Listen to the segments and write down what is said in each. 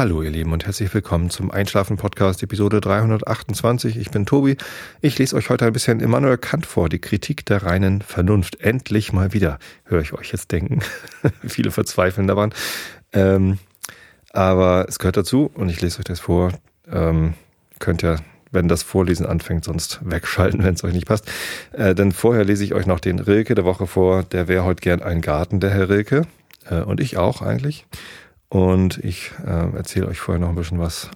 Hallo ihr Lieben und herzlich willkommen zum Einschlafen Podcast Episode 328. Ich bin Tobi. Ich lese euch heute ein bisschen Immanuel Kant vor, die Kritik der reinen Vernunft. Endlich mal wieder, höre ich euch jetzt denken. Viele verzweifeln daran. Ähm, aber es gehört dazu und ich lese euch das vor. Ähm, könnt ja, wenn das Vorlesen anfängt, sonst wegschalten, wenn es euch nicht passt. Äh, denn vorher lese ich euch noch den Rilke der Woche vor. Der wäre heute gern ein Garten, der Herr Rilke. Äh, und ich auch eigentlich. Und ich äh, erzähle euch vorher noch ein bisschen was,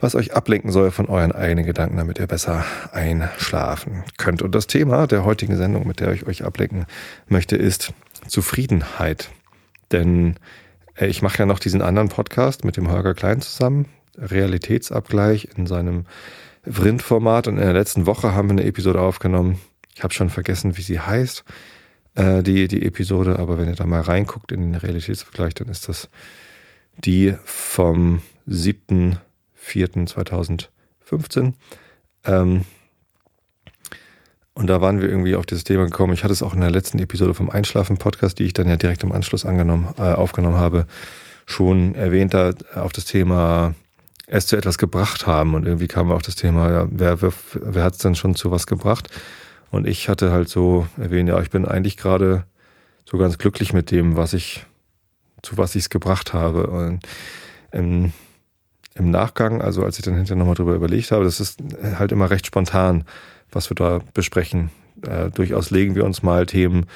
was euch ablenken soll von euren eigenen Gedanken, damit ihr besser einschlafen könnt. Und das Thema der heutigen Sendung, mit der ich euch ablenken möchte, ist Zufriedenheit. Denn äh, ich mache ja noch diesen anderen Podcast mit dem Holger Klein zusammen, Realitätsabgleich in seinem Vrind-Format. Und in der letzten Woche haben wir eine Episode aufgenommen. Ich habe schon vergessen, wie sie heißt äh, die, die Episode, aber wenn ihr da mal reinguckt in den Realitätsvergleich, dann ist das die vom 7.4.2015. Ähm, und da waren wir irgendwie auf dieses Thema gekommen. Ich hatte es auch in der letzten Episode vom Einschlafen-Podcast, die ich dann ja direkt im Anschluss angenommen, äh, aufgenommen habe, schon erwähnt, da auf das Thema es zu etwas gebracht haben. Und irgendwie kam auf das Thema, ja, wer, wer, wer hat es denn schon zu was gebracht? Und ich hatte halt so erwähnt, ja, ich bin eigentlich gerade so ganz glücklich mit dem, was ich, zu was ich es gebracht habe. Und im, im Nachgang, also als ich dann hinterher nochmal drüber überlegt habe, das ist halt immer recht spontan, was wir da besprechen. Äh, durchaus legen wir uns mal Themen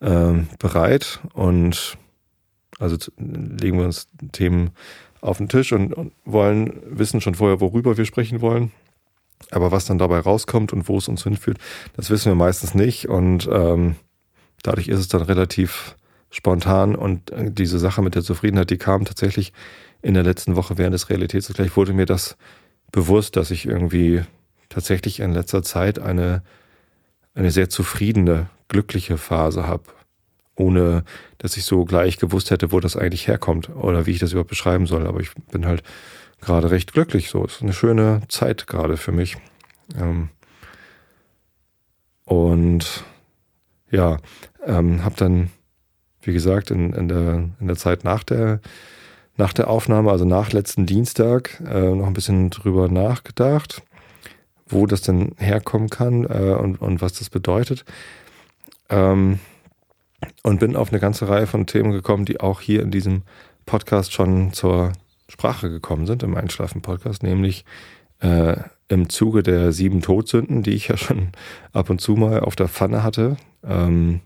äh, bereit und also legen wir uns Themen auf den Tisch und, und wollen wissen schon vorher, worüber wir sprechen wollen. Aber was dann dabei rauskommt und wo es uns hinführt, das wissen wir meistens nicht. Und ähm, dadurch ist es dann relativ spontan. Und äh, diese Sache mit der Zufriedenheit, die kam tatsächlich in der letzten Woche während des Realitätsvergleichs, wurde mir das bewusst, dass ich irgendwie tatsächlich in letzter Zeit eine, eine sehr zufriedene, glückliche Phase habe. Ohne dass ich so gleich gewusst hätte, wo das eigentlich herkommt oder wie ich das überhaupt beschreiben soll. Aber ich bin halt gerade recht glücklich. So ist eine schöne Zeit gerade für mich. Ähm, und ja, ähm, habe dann, wie gesagt, in, in, der, in der Zeit nach der, nach der Aufnahme, also nach letzten Dienstag, äh, noch ein bisschen drüber nachgedacht, wo das denn herkommen kann äh, und, und was das bedeutet. Ähm, und bin auf eine ganze Reihe von Themen gekommen, die auch hier in diesem Podcast schon zur Sprache gekommen sind im Einschlafen-Podcast, nämlich äh, im Zuge der sieben Todsünden, die ich ja schon ab und zu mal auf der Pfanne hatte, ähm,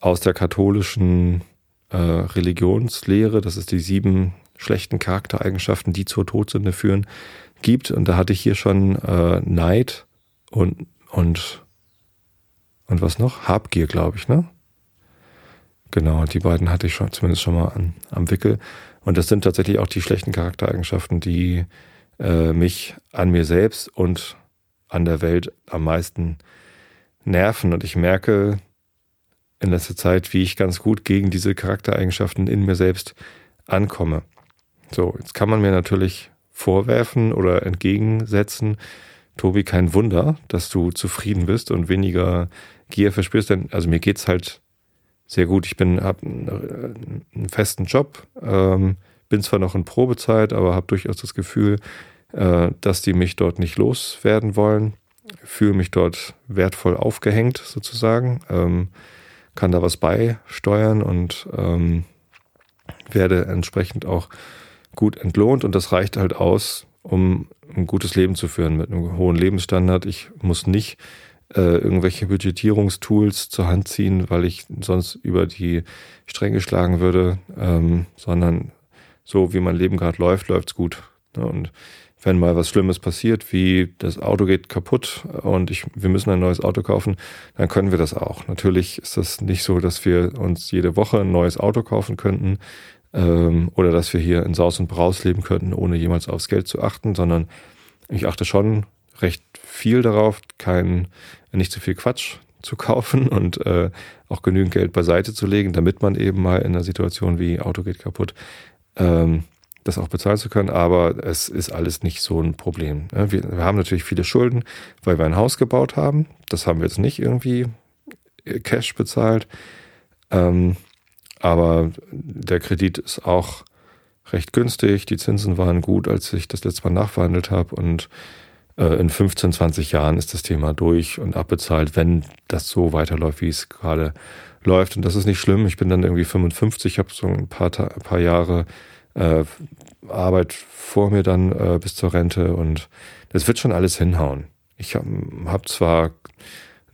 aus der katholischen äh, Religionslehre, dass es die sieben schlechten Charaktereigenschaften, die zur Todsünde führen, gibt. Und da hatte ich hier schon äh, Neid und, und, und was noch? Habgier, glaube ich, ne? Genau, die beiden hatte ich schon, zumindest schon mal an, am Wickel. Und das sind tatsächlich auch die schlechten Charaktereigenschaften, die äh, mich an mir selbst und an der Welt am meisten nerven. Und ich merke in letzter Zeit, wie ich ganz gut gegen diese Charaktereigenschaften in mir selbst ankomme. So, jetzt kann man mir natürlich vorwerfen oder entgegensetzen, Tobi, kein Wunder, dass du zufrieden bist und weniger Gier verspürst, denn also mir geht's halt sehr gut. Ich bin habe einen, einen, festen Job, ähm, bin zwar noch in Probezeit, aber habe durchaus das Gefühl, äh, dass die mich dort nicht loswerden wollen. Fühle mich dort wertvoll aufgehängt sozusagen, ähm, kann da was beisteuern und ähm, werde entsprechend auch gut entlohnt und das reicht halt aus, um ein gutes Leben zu führen mit einem hohen Lebensstandard. Ich muss nicht äh, irgendwelche Budgetierungstools zur Hand ziehen, weil ich sonst über die Stränge schlagen würde, ähm, sondern so wie mein Leben gerade läuft, läuft's gut. Ne? Und wenn mal was Schlimmes passiert, wie das Auto geht kaputt und ich, wir müssen ein neues Auto kaufen, dann können wir das auch. Natürlich ist das nicht so, dass wir uns jede Woche ein neues Auto kaufen könnten ähm, oder dass wir hier in Saus und Braus leben könnten, ohne jemals aufs Geld zu achten, sondern ich achte schon recht viel darauf, kein, nicht zu viel Quatsch zu kaufen und äh, auch genügend Geld beiseite zu legen, damit man eben mal in einer Situation wie Auto geht kaputt, ähm, das auch bezahlen zu können. Aber es ist alles nicht so ein Problem. Ne? Wir, wir, haben natürlich viele Schulden, weil wir ein Haus gebaut haben. Das haben wir jetzt nicht irgendwie äh, Cash bezahlt. Ähm, aber der Kredit ist auch recht günstig. Die Zinsen waren gut, als ich das letzte Mal nachverhandelt habe. Und in 15, 20 Jahren ist das Thema durch und abbezahlt, wenn das so weiterläuft, wie es gerade läuft. Und das ist nicht schlimm. Ich bin dann irgendwie 55, habe so ein paar, ein paar Jahre äh, Arbeit vor mir dann äh, bis zur Rente und das wird schon alles hinhauen. Ich habe hab zwar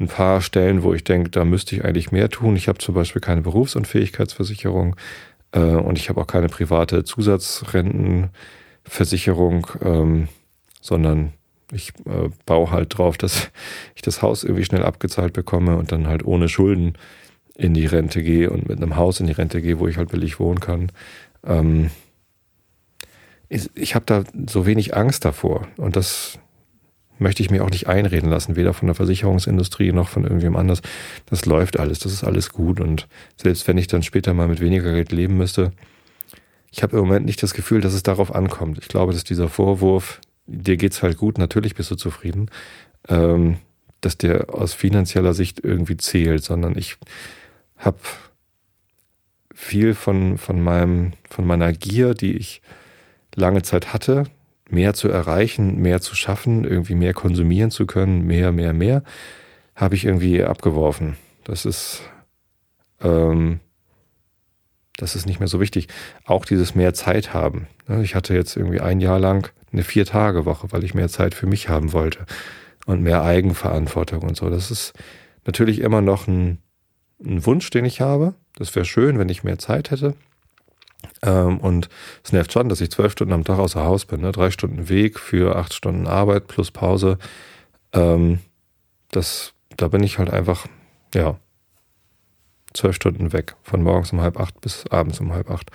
ein paar Stellen, wo ich denke, da müsste ich eigentlich mehr tun. Ich habe zum Beispiel keine Berufsunfähigkeitsversicherung äh, und ich habe auch keine private Zusatzrentenversicherung, ähm, sondern ich äh, baue halt drauf, dass ich das Haus irgendwie schnell abgezahlt bekomme und dann halt ohne Schulden in die Rente gehe und mit einem Haus in die Rente gehe, wo ich halt billig wohnen kann. Ähm, ich, ich habe da so wenig Angst davor und das möchte ich mir auch nicht einreden lassen, weder von der Versicherungsindustrie noch von irgendjemand anders. Das läuft alles, das ist alles gut. Und selbst wenn ich dann später mal mit weniger Geld leben müsste, ich habe im Moment nicht das Gefühl, dass es darauf ankommt. Ich glaube, dass dieser Vorwurf, dir geht's halt gut, natürlich bist du zufrieden, ähm, dass der aus finanzieller Sicht irgendwie zählt, sondern ich habe viel von, von meinem, von meiner Gier, die ich lange Zeit hatte, mehr zu erreichen, mehr zu schaffen, irgendwie mehr konsumieren zu können, mehr, mehr, mehr, habe ich irgendwie abgeworfen. Das ist, ähm, das ist nicht mehr so wichtig. Auch dieses mehr Zeit haben. Ich hatte jetzt irgendwie ein Jahr lang eine Vier-Tage-Woche, weil ich mehr Zeit für mich haben wollte und mehr Eigenverantwortung und so. Das ist natürlich immer noch ein, ein Wunsch, den ich habe. Das wäre schön, wenn ich mehr Zeit hätte. Ähm, und es nervt schon, dass ich zwölf Stunden am Tag außer Haus bin. Ne? Drei Stunden Weg für acht Stunden Arbeit plus Pause. Ähm, das, da bin ich halt einfach, ja, zwölf Stunden weg. Von morgens um halb acht bis abends um halb acht.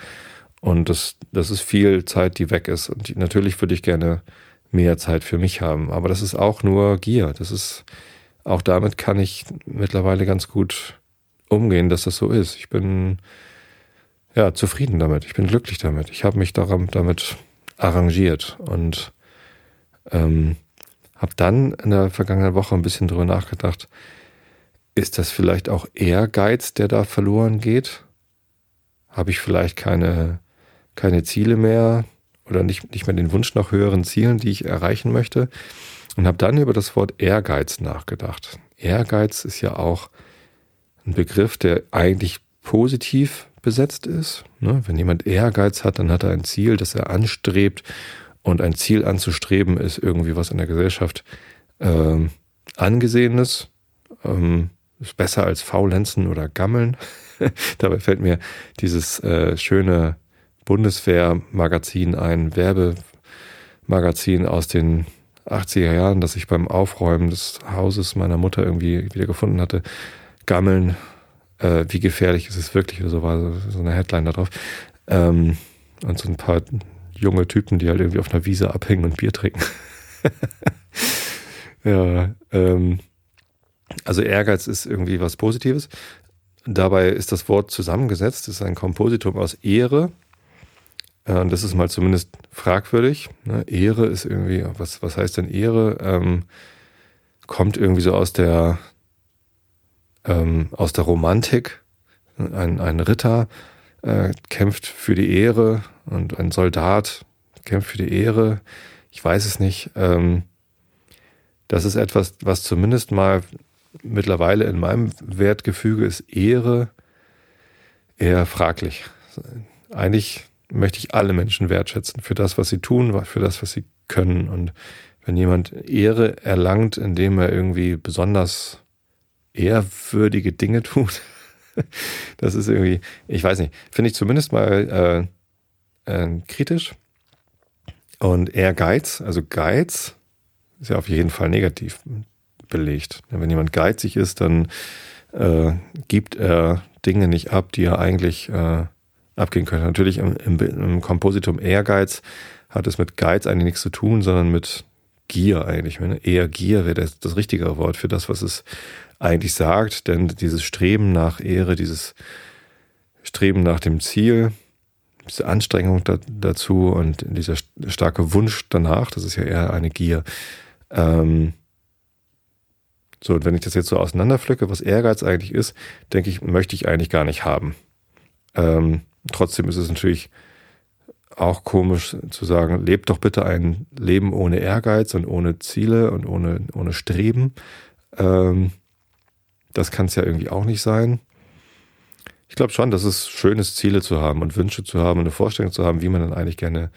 Und das, das ist viel Zeit, die weg ist. Und natürlich würde ich gerne mehr Zeit für mich haben. Aber das ist auch nur Gier. Das ist, auch damit kann ich mittlerweile ganz gut umgehen, dass das so ist. Ich bin, ja, zufrieden damit. Ich bin glücklich damit. Ich habe mich daran, damit arrangiert und ähm, habe dann in der vergangenen Woche ein bisschen drüber nachgedacht, ist das vielleicht auch Ehrgeiz, der da verloren geht? Habe ich vielleicht keine, keine Ziele mehr oder nicht, nicht mehr den Wunsch nach höheren Zielen, die ich erreichen möchte? Und habe dann über das Wort Ehrgeiz nachgedacht. Ehrgeiz ist ja auch ein Begriff, der eigentlich positiv besetzt ist. Ne? Wenn jemand Ehrgeiz hat, dann hat er ein Ziel, das er anstrebt. Und ein Ziel anzustreben ist irgendwie was in der Gesellschaft äh, angesehenes. Ähm, ist besser als Faulenzen oder Gammeln. Dabei fällt mir dieses äh, schöne Bundeswehr-Magazin ein, Werbemagazin aus den 80er Jahren, das ich beim Aufräumen des Hauses meiner Mutter irgendwie wieder gefunden hatte. Gammeln äh, wie gefährlich ist es wirklich oder so war so eine Headline da drauf. Ähm, und so ein paar junge Typen, die halt irgendwie auf einer Wiese abhängen und Bier trinken. ja, ähm, also Ehrgeiz ist irgendwie was Positives. Dabei ist das Wort zusammengesetzt, das ist ein Kompositum aus Ehre. Äh, das ist mal zumindest fragwürdig. Ne? Ehre ist irgendwie, was, was heißt denn Ehre? Ähm, kommt irgendwie so aus der ähm, aus der Romantik. Ein, ein Ritter äh, kämpft für die Ehre und ein Soldat kämpft für die Ehre. Ich weiß es nicht. Ähm, das ist etwas, was zumindest mal mittlerweile in meinem Wertgefüge ist Ehre eher fraglich. Eigentlich möchte ich alle Menschen wertschätzen für das, was sie tun, für das, was sie können. Und wenn jemand Ehre erlangt, indem er irgendwie besonders ehrwürdige Dinge tut. Das ist irgendwie, ich weiß nicht, finde ich zumindest mal äh, äh, kritisch. Und Ehrgeiz, also Geiz, ist ja auf jeden Fall negativ belegt. Wenn jemand geizig ist, dann äh, gibt er Dinge nicht ab, die er eigentlich äh, abgehen könnte. Natürlich im, im, Kompositum Ehrgeiz hat es mit Geiz eigentlich nichts zu tun, sondern mit Gier eigentlich. Eher Gier wäre das, das richtige Wort für das, was es eigentlich sagt, denn dieses Streben nach Ehre, dieses Streben nach dem Ziel, diese Anstrengung da, dazu und dieser starke Wunsch danach, das ist ja eher eine Gier. Ähm, so, und wenn ich das jetzt so auseinanderpflücke, was Ehrgeiz eigentlich ist, denke ich, möchte ich eigentlich gar nicht haben. Ähm, trotzdem ist es natürlich auch komisch zu sagen, lebt doch bitte ein Leben ohne Ehrgeiz und ohne Ziele und ohne, ohne Streben. Ähm, das kann es ja irgendwie auch nicht sein. Ich glaube schon, dass es schön ist, Ziele zu haben und Wünsche zu haben und eine Vorstellung zu haben, wie man dann eigentlich gerne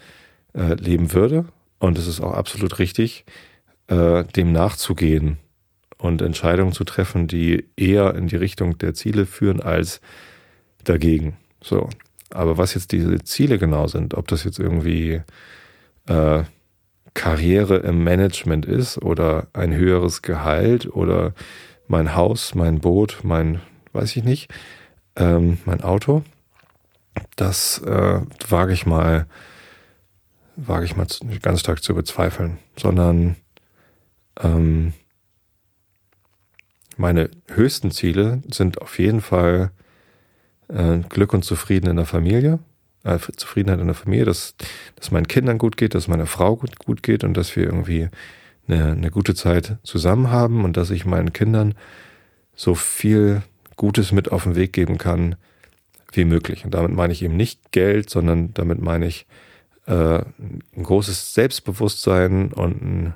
äh, leben würde. Und es ist auch absolut richtig, äh, dem nachzugehen und Entscheidungen zu treffen, die eher in die Richtung der Ziele führen als dagegen. So. Aber was jetzt diese Ziele genau sind, ob das jetzt irgendwie äh, Karriere im Management ist oder ein höheres Gehalt oder mein Haus, mein Boot, mein, weiß ich nicht, ähm, mein Auto, das äh, wage ich mal, wage ich mal ganz stark zu bezweifeln, sondern ähm, meine höchsten Ziele sind auf jeden Fall äh, Glück und Zufrieden in der Familie, äh, Zufriedenheit in der Familie, dass, dass meinen Kindern gut geht, dass meiner Frau gut, gut geht und dass wir irgendwie eine, eine gute Zeit zusammen haben und dass ich meinen Kindern so viel Gutes mit auf den Weg geben kann wie möglich. Und damit meine ich eben nicht Geld, sondern damit meine ich äh, ein großes Selbstbewusstsein und einen,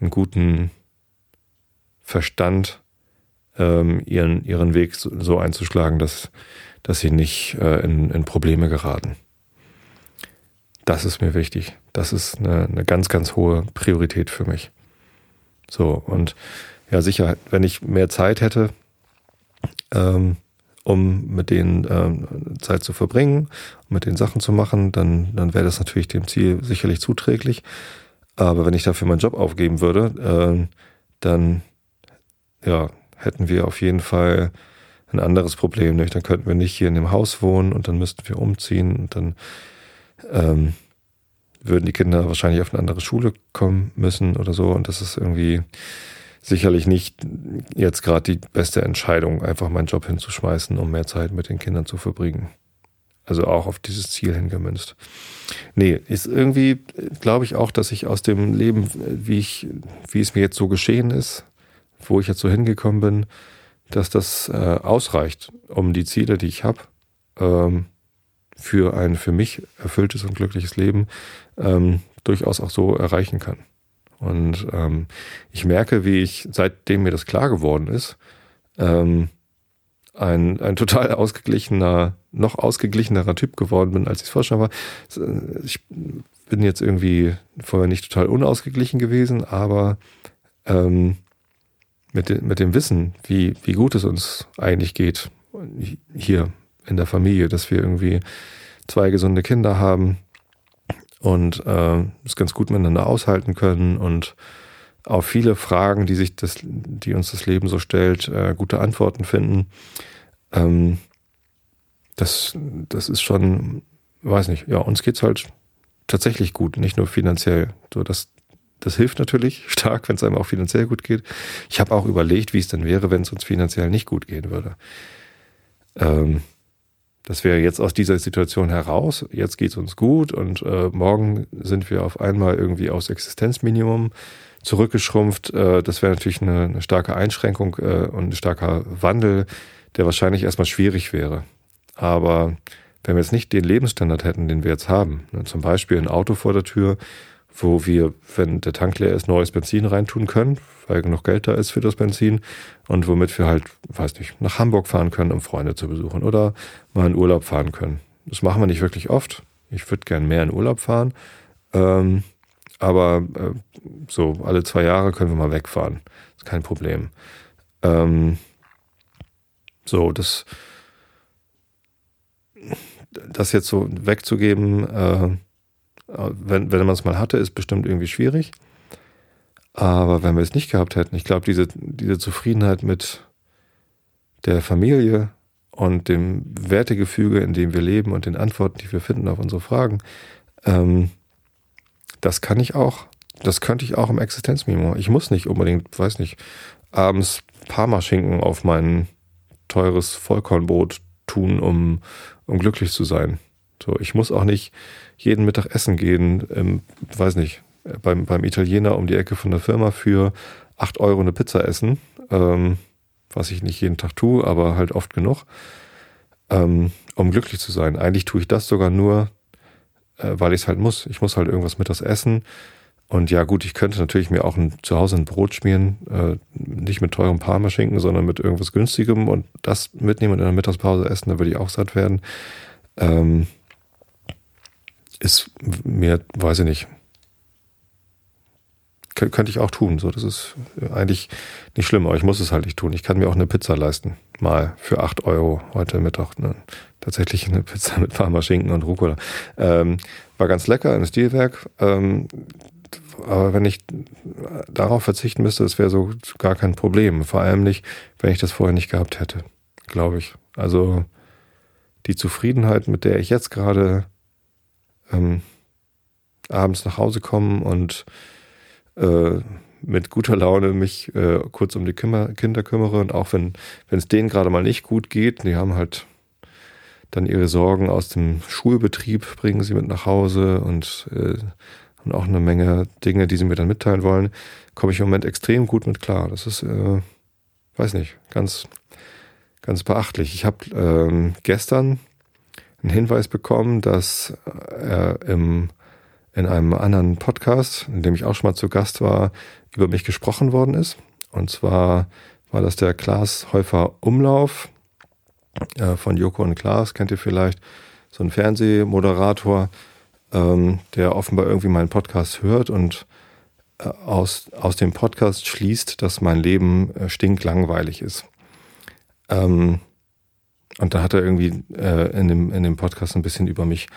einen guten Verstand, ähm, ihren, ihren Weg so, so, einzuschlagen, dass, dass sie nicht äh, in, in Probleme geraten. Das ist mir wichtig. Das ist eine, eine ganz, ganz hohe Priorität für mich. So, und ja, sicher, wenn ich mehr Zeit hätte, ähm, um mit denen ähm, Zeit zu verbringen, mit den Sachen zu machen, dann, dann wäre das natürlich dem Ziel sicherlich zuträglich. Aber wenn ich dafür meinen Job aufgeben würde, äh, dann ja, hätten wir auf jeden Fall ein anderes Problem. Nämlich dann könnten wir nicht hier in dem Haus wohnen und dann müssten wir umziehen und dann ähm, würden die Kinder wahrscheinlich auf eine andere Schule kommen müssen oder so. Und das ist irgendwie sicherlich nicht jetzt gerade die beste Entscheidung, einfach meinen Job hinzuschmeißen, um mehr Zeit mit den Kindern zu verbringen. Also auch auf dieses Ziel hingemünzt. Nee, ist irgendwie, glaube ich auch, dass ich aus dem Leben, wie ich, wie es mir jetzt so geschehen ist, wo ich jetzt so hingekommen bin, dass das äh, ausreicht, um die Ziele, die ich habe, ähm, für ein für mich erfülltes und glückliches Leben ähm, durchaus auch so erreichen kann. Und ähm, ich merke, wie ich, seitdem mir das klar geworden ist, ähm, ein, ein total ausgeglichener, noch ausgeglichenerer Typ geworden bin, als ich es vorher schon war. Ich bin jetzt irgendwie vorher nicht total unausgeglichen gewesen, aber ähm, mit, mit dem Wissen, wie, wie gut es uns eigentlich geht, hier in der Familie, dass wir irgendwie zwei gesunde Kinder haben, und äh, es ganz gut miteinander aushalten können und auf viele Fragen, die sich das, die uns das Leben so stellt, äh, gute Antworten finden. Ähm, das, das ist schon, weiß nicht, ja, uns geht's halt tatsächlich gut, nicht nur finanziell. So, das, das hilft natürlich stark, wenn es einem auch finanziell gut geht. Ich habe auch überlegt, wie es denn wäre, wenn es uns finanziell nicht gut gehen würde. Ähm, dass wir jetzt aus dieser Situation heraus, jetzt geht es uns gut und äh, morgen sind wir auf einmal irgendwie aus Existenzminimum zurückgeschrumpft. Äh, das wäre natürlich eine, eine, starke Einschränkung äh, und ein starker Wandel, der wahrscheinlich erstmal schwierig wäre. Aber wenn wir jetzt nicht den Lebensstandard hätten, den wir jetzt haben, ne, zum Beispiel ein Auto vor der Tür, wo wir, wenn der Tank leer ist, neues Benzin reintun können, weil genug Geld da ist für das Benzin und womit wir halt, weiß nicht, nach Hamburg fahren können, um Freunde zu besuchen oder mal in Urlaub fahren können. Das machen wir nicht wirklich oft. Ich würde gern mehr in Urlaub fahren, ähm, aber äh, so alle zwei Jahre können wir mal wegfahren. Ist kein Problem. Ähm, so, das, das jetzt so wegzugeben, äh, wenn, wenn man es mal hatte, ist bestimmt irgendwie schwierig. Aber wenn wir es nicht gehabt hätten, ich glaube, diese, diese Zufriedenheit mit der Familie und dem Wertegefüge, in dem wir leben und den Antworten, die wir finden auf unsere Fragen, ähm, das kann ich auch, das könnte ich auch im Existenzminimum. Ich muss nicht unbedingt, weiß nicht, abends Parmaschinken auf mein teures Vollkornbrot tun, um, um glücklich zu sein. So, ich muss auch nicht jeden Mittag essen gehen, ähm, weiß nicht, beim, beim Italiener um die Ecke von der Firma für acht Euro eine Pizza essen, ähm, was ich nicht jeden Tag tue, aber halt oft genug, ähm, um glücklich zu sein. Eigentlich tue ich das sogar nur, äh, weil ich es halt muss. Ich muss halt irgendwas mit das essen. Und ja, gut, ich könnte natürlich mir auch ein, zu Hause ein Brot schmieren, äh, nicht mit teurem Parmaschinken, sondern mit irgendwas günstigem und das mitnehmen und in der Mittagspause essen, da würde ich auch satt werden. Ähm, ist mir, weiß ich nicht, könnte ich auch tun. So, das ist eigentlich nicht schlimm, aber ich muss es halt nicht tun. Ich kann mir auch eine Pizza leisten. Mal für acht Euro heute Mittag. Ne? Tatsächlich eine Pizza mit Parmaschinken und Rucola. Ähm, war ganz lecker, ein Stilwerk. Ähm, aber wenn ich darauf verzichten müsste, das wäre so gar kein Problem. Vor allem nicht, wenn ich das vorher nicht gehabt hätte, glaube ich. Also die Zufriedenheit, mit der ich jetzt gerade ähm, abends nach Hause komme und äh, mit guter Laune mich äh, kurz um die Kümmer, Kinder kümmere und auch wenn es denen gerade mal nicht gut geht, die haben halt dann ihre Sorgen aus dem Schulbetrieb, bringen sie mit nach Hause und, äh, und auch eine Menge Dinge, die sie mir dann mitteilen wollen, komme ich im Moment extrem gut mit klar. Das ist, äh, weiß nicht, ganz, ganz beachtlich. Ich habe ähm, gestern einen Hinweis bekommen, dass er im in einem anderen Podcast, in dem ich auch schon mal zu Gast war, über mich gesprochen worden ist. Und zwar war das der Klaas Häufer Umlauf äh, von Joko und Klaas, kennt ihr vielleicht, so ein Fernsehmoderator, ähm, der offenbar irgendwie meinen Podcast hört und äh, aus, aus dem Podcast schließt, dass mein Leben äh, stinklangweilig ist. Ähm, und da hat er irgendwie äh, in, dem, in dem Podcast ein bisschen über mich,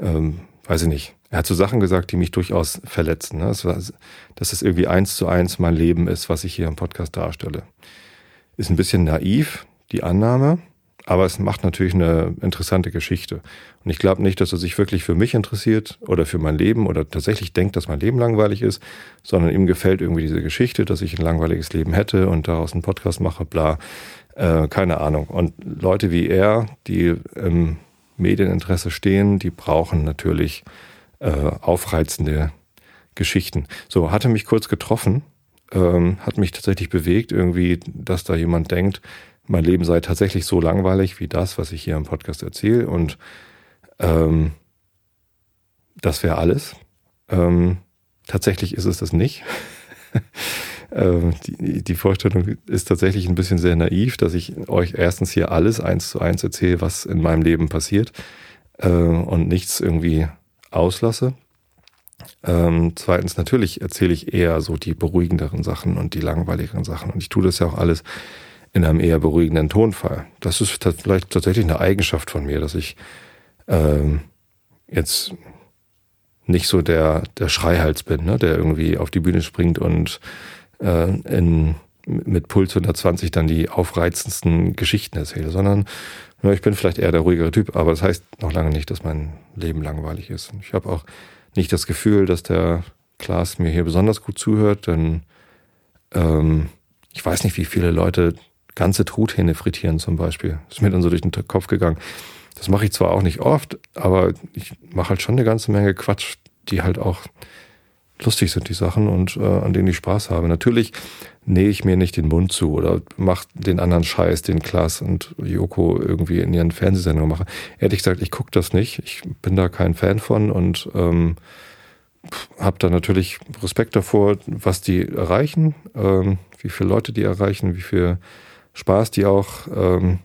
ähm, weiß ich nicht, er hat so Sachen gesagt, die mich durchaus verletzen. Ne? dass es irgendwie eins zu eins mein Leben ist, was ich hier im Podcast darstelle. Ist ein bisschen naiv, die Annahme, aber es macht natürlich eine interessante Geschichte. Und ich glaube nicht, dass er sich wirklich für mich interessiert oder für mein Leben oder tatsächlich denkt, dass mein Leben langweilig ist, sondern ihm gefällt irgendwie diese Geschichte, dass ich ein langweiliges Leben hätte und daraus einen Podcast mache, bla. Äh, keine Ahnung. Und Leute wie er, die im Medieninteresse stehen, die brauchen natürlich äh, aufreizende Geschichten. So, hatte mich kurz getroffen, ähm, hat mich tatsächlich bewegt, irgendwie, dass da jemand denkt, mein Leben sei tatsächlich so langweilig wie das, was ich hier im Podcast erzähle. Und ähm, das wäre alles. Ähm, tatsächlich ist es das nicht. ähm, die, Vorstellung ist tatsächlich ein bisschen sehr naiv, dass ich euch erstens hier alles eins zu eins erzähle, was in meinem Leben passiert äh, und nichts irgendwie auslasse. Ähm, zweitens, natürlich erzähle ich eher so die beruhigenderen Sachen und die langweiligeren Sachen. Und ich tue das ja auch alles in einem eher beruhigenden Tonfall. Das ist vielleicht tatsächlich eine Eigenschaft von mir, dass ich ähm, jetzt nicht so der, der Schreihals bin, ne, der irgendwie auf die Bühne springt und äh, in, mit Puls 120 dann die aufreizendsten Geschichten erzähle, sondern ja, ich bin vielleicht eher der ruhigere Typ, aber das heißt noch lange nicht, dass mein Leben langweilig ist. Ich habe auch nicht das Gefühl, dass der Klaas mir hier besonders gut zuhört, denn ähm, ich weiß nicht, wie viele Leute ganze Truthähne frittieren zum Beispiel. Das ist mir dann so durch den Kopf gegangen. Das mache ich zwar auch nicht oft, aber ich mache halt schon eine ganze Menge Quatsch, die halt auch lustig sind, die Sachen und äh, an denen ich Spaß habe. Natürlich nähe ich mir nicht den Mund zu oder mache den anderen Scheiß, den Klaas und Joko irgendwie in ihren Fernsehsendungen machen. Ehrlich gesagt, ich gucke das nicht. Ich bin da kein Fan von und ähm, habe da natürlich Respekt davor, was die erreichen, ähm, wie viele Leute die erreichen, wie viel Spaß die auch ähm,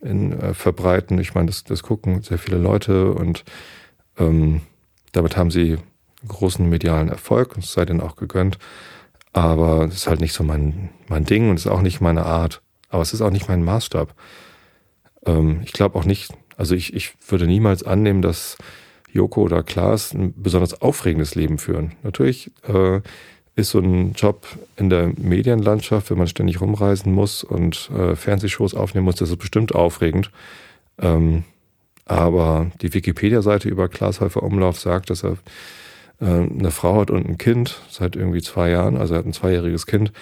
in, äh, verbreiten. Ich meine, das, das gucken sehr viele Leute und ähm, damit haben sie großen medialen Erfolg es sei denen auch gegönnt. Aber es ist halt nicht so mein, mein Ding und es ist auch nicht meine Art. Aber es ist auch nicht mein Maßstab. Ähm, ich glaube auch nicht, also ich, ich würde niemals annehmen, dass Joko oder Klaas ein besonders aufregendes Leben führen. Natürlich äh, ist so ein Job in der Medienlandschaft, wenn man ständig rumreisen muss und äh, Fernsehshows aufnehmen muss, das ist bestimmt aufregend. Ähm, aber die Wikipedia-Seite über Klaas Häufer Umlauf sagt, dass er eine Frau hat und ein Kind seit irgendwie zwei Jahren, also er hat ein zweijähriges Kind.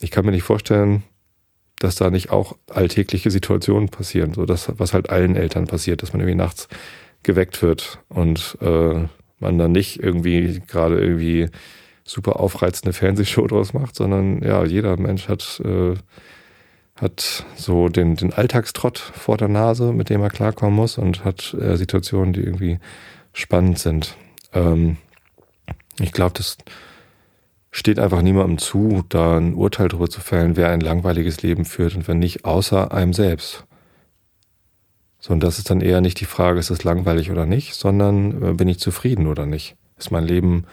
Ich kann mir nicht vorstellen, dass da nicht auch alltägliche Situationen passieren, so das, was halt allen Eltern passiert, dass man irgendwie nachts geweckt wird und äh, man dann nicht irgendwie gerade irgendwie super aufreizende Fernsehshow draus macht, sondern ja, jeder Mensch hat, äh, hat so den, den Alltagstrott vor der Nase, mit dem er klarkommen muss und hat äh, Situationen, die irgendwie spannend sind. Ähm, ich glaube, das steht einfach niemandem zu, da ein Urteil darüber zu fällen, wer ein langweiliges Leben führt und wenn nicht, außer einem selbst. So, und das ist dann eher nicht die Frage, ist es langweilig oder nicht, sondern äh, bin ich zufrieden oder nicht? Ist mein Leben,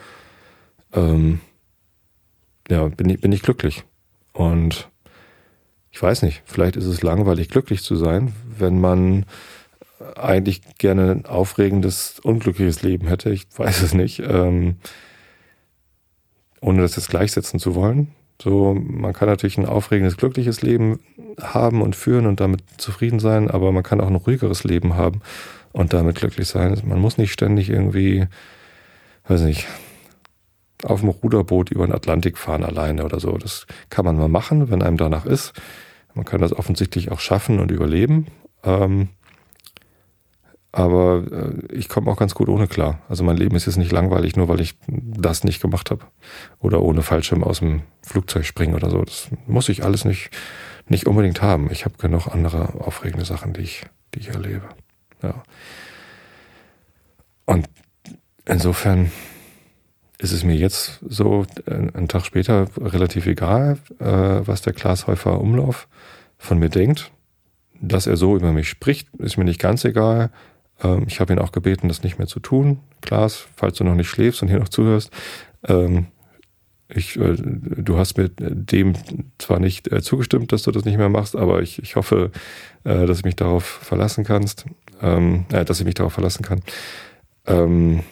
ähm, ja, bin ich, bin ich glücklich? Und ich weiß nicht, vielleicht ist es langweilig, glücklich zu sein, wenn man eigentlich gerne ein aufregendes, unglückliches Leben hätte. Ich weiß es nicht. Ähm, ohne das jetzt gleichsetzen zu wollen. So, man kann natürlich ein aufregendes, glückliches Leben haben und führen und damit zufrieden sein, aber man kann auch ein ruhigeres Leben haben und damit glücklich sein. Man muss nicht ständig irgendwie, weiß nicht, auf dem Ruderboot über den Atlantik fahren alleine oder so. Das kann man mal machen, wenn einem danach ist. Man kann das offensichtlich auch schaffen und überleben. Ähm, aber äh, ich komme auch ganz gut ohne klar. Also mein Leben ist jetzt nicht langweilig, nur weil ich das nicht gemacht habe. Oder ohne Fallschirm aus dem Flugzeug springen oder so. Das muss ich alles nicht, nicht unbedingt haben. Ich habe genug andere aufregende Sachen, die ich, die ich erlebe. Ja. Und insofern ist es mir jetzt so einen Tag später relativ egal, äh, was der Glashäufer Umlauf von mir denkt. Dass er so über mich spricht, ist mir nicht ganz egal. Ähm, ich habe ihn auch gebeten, das nicht mehr zu tun. Klaas, falls du noch nicht schläfst und hier noch zuhörst, ähm, ich, äh, du hast mir dem zwar nicht äh, zugestimmt, dass du das nicht mehr machst, aber ich, ich hoffe, äh, dass ich mich darauf verlassen kannst, ähm, äh, dass ich mich darauf verlassen kann, ähm,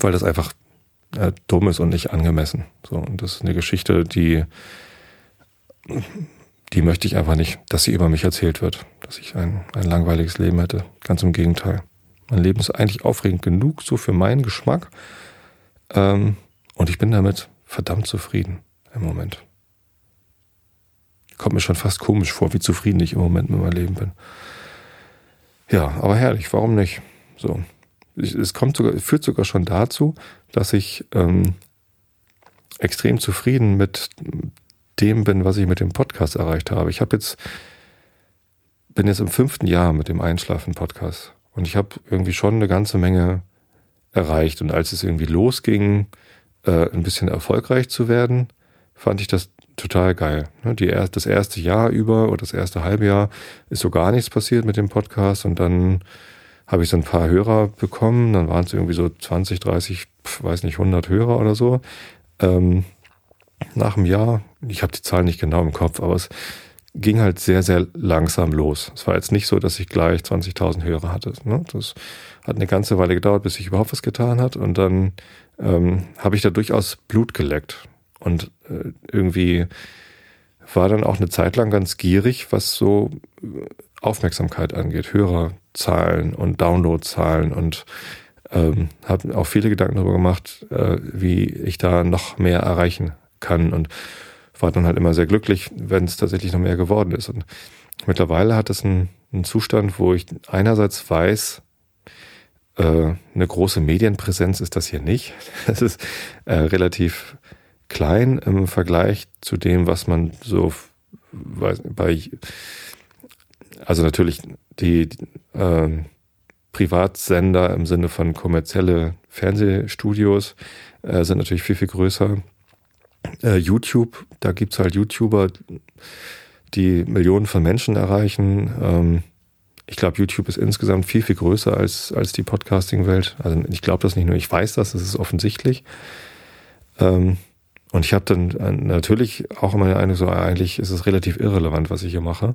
weil das einfach äh, dumm ist und nicht angemessen. So und das ist eine Geschichte, die die möchte ich einfach nicht, dass sie über mich erzählt wird, dass ich ein, ein langweiliges Leben hätte. Ganz im Gegenteil. Mein Leben ist eigentlich aufregend genug, so für meinen Geschmack. Ähm, und ich bin damit verdammt zufrieden im Moment. Kommt mir schon fast komisch vor, wie zufrieden ich im Moment mit meinem Leben bin. Ja, aber herrlich, warum nicht? So. Es kommt sogar, führt sogar schon dazu, dass ich ähm, extrem zufrieden mit dem bin, was ich mit dem Podcast erreicht habe. Ich habe jetzt, bin jetzt im fünften Jahr mit dem Einschlafen-Podcast und ich habe irgendwie schon eine ganze Menge erreicht. Und als es irgendwie losging, äh, ein bisschen erfolgreich zu werden, fand ich das total geil. Ne, die, das erste Jahr über oder das erste halbe Jahr ist so gar nichts passiert mit dem Podcast und dann habe ich so ein paar Hörer bekommen, dann waren es irgendwie so 20, 30, weiß nicht, 100 Hörer oder so. Ähm, nach einem Jahr, ich habe die Zahlen nicht genau im Kopf, aber es ging halt sehr, sehr langsam los. Es war jetzt nicht so, dass ich gleich 20.000 Hörer hatte. Ne? Das hat eine ganze Weile gedauert, bis sich überhaupt was getan hat. Und dann ähm, habe ich da durchaus Blut geleckt. Und äh, irgendwie war dann auch eine Zeit lang ganz gierig, was so äh, Aufmerksamkeit angeht, Hörerzahlen und Downloadzahlen und ähm, habe auch viele Gedanken darüber gemacht, äh, wie ich da noch mehr erreichen kann und war dann halt immer sehr glücklich, wenn es tatsächlich noch mehr geworden ist. Und mittlerweile hat es einen, einen Zustand, wo ich einerseits weiß, äh, eine große Medienpräsenz ist das hier nicht. Es ist äh, relativ klein im Vergleich zu dem, was man so bei, also natürlich die, die äh, Privatsender im Sinne von kommerzielle Fernsehstudios äh, sind natürlich viel, viel größer äh, YouTube, da gibt's halt YouTuber, die Millionen von Menschen erreichen. Ähm, ich glaube, YouTube ist insgesamt viel, viel größer als, als die Podcasting-Welt. Also ich glaube das nicht nur, ich weiß das, das ist offensichtlich. Ähm, und ich habe dann äh, natürlich auch immer eine so, eigentlich ist es relativ irrelevant, was ich hier mache,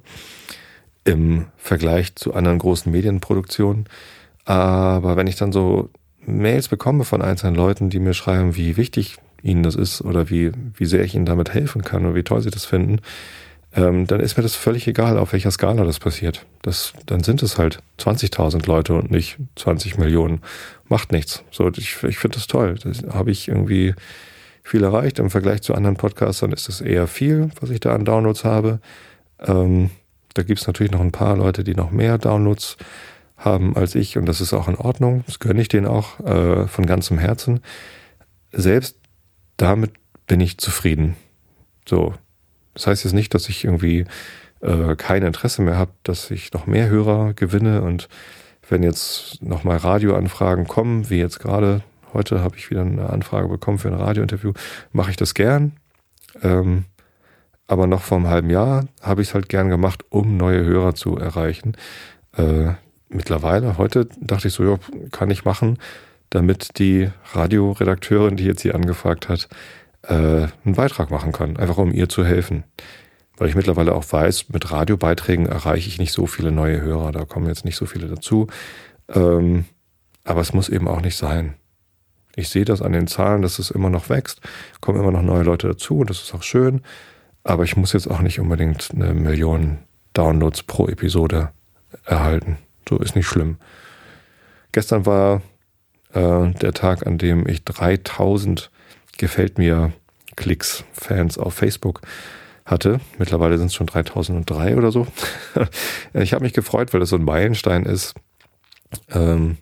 im Vergleich zu anderen großen Medienproduktionen. Aber wenn ich dann so Mails bekomme von einzelnen Leuten, die mir schreiben, wie wichtig ihnen das ist oder wie, wie sehr ich ihnen damit helfen kann oder wie toll sie das finden, ähm, dann ist mir das völlig egal, auf welcher Skala das passiert. Das, dann sind es halt 20.000 Leute und nicht 20 Millionen. Macht nichts. So, ich, ich finde das toll. Das habe ich irgendwie viel erreicht. Im Vergleich zu anderen Podcastern ist es eher viel, was ich da an Downloads habe. Ähm, da gibt es natürlich noch ein paar Leute, die noch mehr Downloads haben als ich und das ist auch in Ordnung. Das gönne ich denen auch äh, von ganzem Herzen. Selbst damit bin ich zufrieden. So. Das heißt jetzt nicht, dass ich irgendwie äh, kein Interesse mehr habe, dass ich noch mehr Hörer gewinne und wenn jetzt nochmal Radioanfragen kommen, wie jetzt gerade, heute habe ich wieder eine Anfrage bekommen für ein Radiointerview, mache ich das gern. Ähm, aber noch vor einem halben Jahr habe ich es halt gern gemacht, um neue Hörer zu erreichen. Äh, mittlerweile, heute dachte ich so, ja, kann ich machen, damit die Radioredakteurin, die jetzt hier angefragt hat, äh, einen Beitrag machen kann, einfach um ihr zu helfen. Weil ich mittlerweile auch weiß, mit Radiobeiträgen erreiche ich nicht so viele neue Hörer, da kommen jetzt nicht so viele dazu. Ähm, aber es muss eben auch nicht sein. Ich sehe das an den Zahlen, dass es immer noch wächst, kommen immer noch neue Leute dazu und das ist auch schön. Aber ich muss jetzt auch nicht unbedingt eine Million Downloads pro Episode erhalten. So ist nicht schlimm. Gestern war äh, der Tag, an dem ich 3000 gefällt mir Klicks, Fans auf Facebook hatte. Mittlerweile sind es schon 3003 oder so. ich habe mich gefreut, weil das so ein Meilenstein ist. Ähm,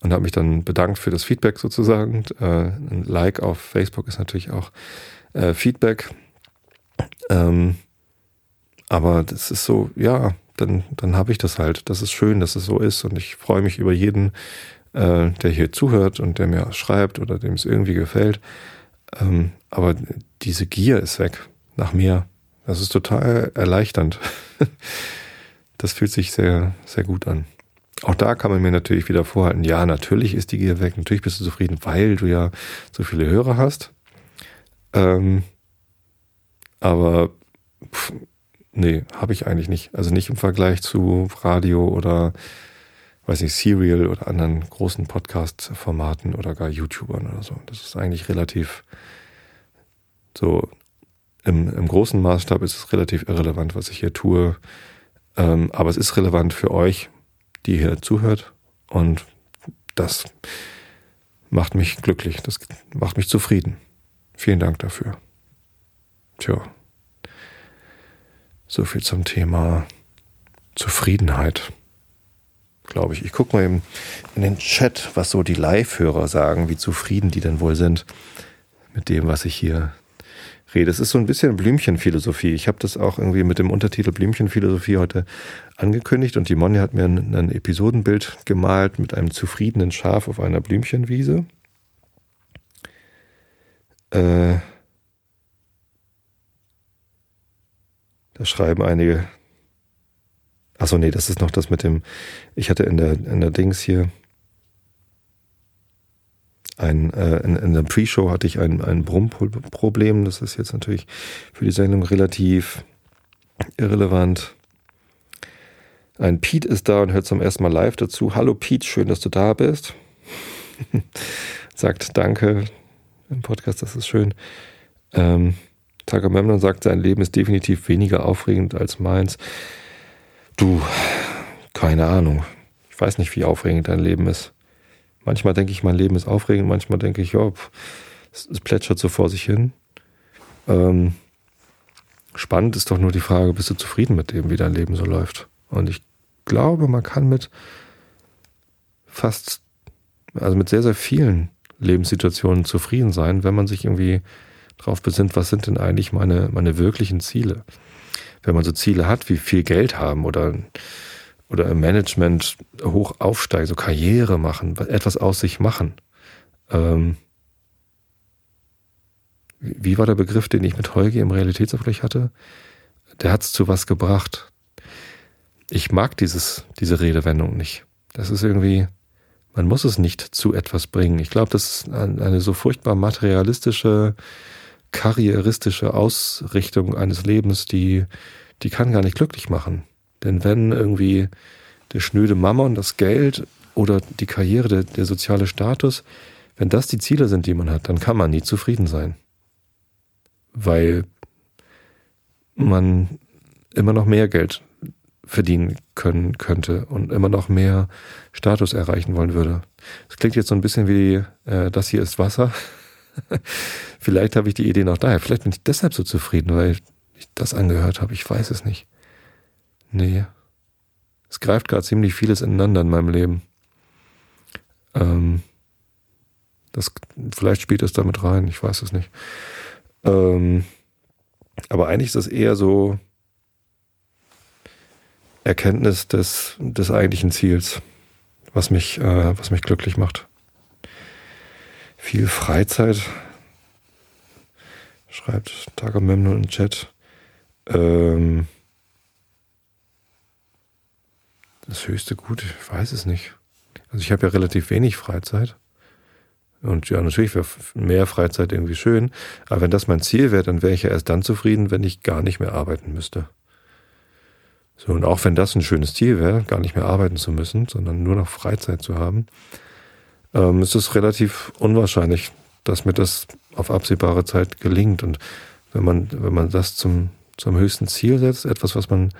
und habe mich dann bedankt für das Feedback sozusagen. Äh, ein Like auf Facebook ist natürlich auch äh, Feedback. Ähm, aber das ist so, ja, dann, dann habe ich das halt. Das ist schön, dass es so ist. Und ich freue mich über jeden, äh, der hier zuhört und der mir schreibt oder dem es irgendwie gefällt. Ähm, aber diese Gier ist weg nach mehr. Das ist total erleichternd. das fühlt sich sehr, sehr gut an. Auch da kann man mir natürlich wieder vorhalten, ja, natürlich ist die Gier weg, natürlich bist du zufrieden, weil du ja so viele Hörer hast. Ähm, aber pff, nee, habe ich eigentlich nicht. Also nicht im Vergleich zu Radio oder weiß nicht, Serial oder anderen großen Podcast-Formaten oder gar YouTubern oder so. Das ist eigentlich relativ so im, im großen Maßstab ist es relativ irrelevant, was ich hier tue. Ähm, aber es ist relevant für euch, die hier zuhört. Und das macht mich glücklich. Das macht mich zufrieden. Vielen Dank dafür. Tja. So viel zum Thema Zufriedenheit glaube ich. Ich gucke mal eben in den Chat, was so die Live-Hörer sagen, wie zufrieden die denn wohl sind mit dem, was ich hier rede. Es ist so ein bisschen Blümchenphilosophie. Ich habe das auch irgendwie mit dem Untertitel Blümchenphilosophie heute angekündigt und die Monja hat mir ein, ein Episodenbild gemalt mit einem zufriedenen Schaf auf einer Blümchenwiese. Äh, da schreiben einige, Achso, nee, das ist noch das mit dem. Ich hatte in der, in der Dings hier ein, äh, in, in der Pre-Show hatte ich ein, ein Brummproblem. Das ist jetzt natürlich für die Sendung relativ irrelevant. Ein Pete ist da und hört zum ersten Mal live dazu. Hallo Pete, schön, dass du da bist. sagt Danke im Podcast, das ist schön. Ähm, Tagamemnon sagt, sein Leben ist definitiv weniger aufregend als meins. Du, keine Ahnung. Ich weiß nicht, wie aufregend dein Leben ist. Manchmal denke ich, mein Leben ist aufregend, manchmal denke ich, ja, es, es plätschert so vor sich hin. Ähm, spannend ist doch nur die Frage, bist du zufrieden mit dem, wie dein Leben so läuft? Und ich glaube, man kann mit fast, also mit sehr, sehr vielen Lebenssituationen zufrieden sein, wenn man sich irgendwie darauf besinnt, was sind denn eigentlich meine, meine wirklichen Ziele? Wenn man so Ziele hat, wie viel Geld haben oder, oder im Management hoch aufsteigen, so Karriere machen, etwas aus sich machen. Ähm, wie war der Begriff, den ich mit Holgi im Realitätsabgleich hatte? Der hat es zu was gebracht. Ich mag dieses, diese Redewendung nicht. Das ist irgendwie, man muss es nicht zu etwas bringen. Ich glaube, das ist eine so furchtbar materialistische karrieristische Ausrichtung eines Lebens, die, die kann gar nicht glücklich machen. Denn wenn irgendwie der schnöde Mammon, das Geld oder die Karriere, der, der soziale Status, wenn das die Ziele sind, die man hat, dann kann man nie zufrieden sein. Weil man immer noch mehr Geld verdienen können könnte und immer noch mehr Status erreichen wollen würde. Das klingt jetzt so ein bisschen wie, äh, das hier ist Wasser. Vielleicht habe ich die Idee noch daher. Vielleicht bin ich deshalb so zufrieden, weil ich das angehört habe. Ich weiß es nicht. Nee. Es greift gerade ziemlich vieles ineinander in meinem Leben. Ähm, das, vielleicht spielt es damit rein, ich weiß es nicht. Ähm, aber eigentlich ist das eher so Erkenntnis des, des eigentlichen Ziels. was mich, äh, was mich glücklich macht. Viel Freizeit, schreibt Tagamemnon im Chat. Ähm, das höchste Gut, ich weiß es nicht. Also ich habe ja relativ wenig Freizeit. Und ja, natürlich wäre mehr Freizeit irgendwie schön. Aber wenn das mein Ziel wäre, dann wäre ich ja erst dann zufrieden, wenn ich gar nicht mehr arbeiten müsste. So, und auch wenn das ein schönes Ziel wäre, gar nicht mehr arbeiten zu müssen, sondern nur noch Freizeit zu haben, ähm, ist es relativ unwahrscheinlich, dass mir das auf absehbare Zeit gelingt. Und wenn man, wenn man das zum, zum höchsten Ziel setzt, etwas, was man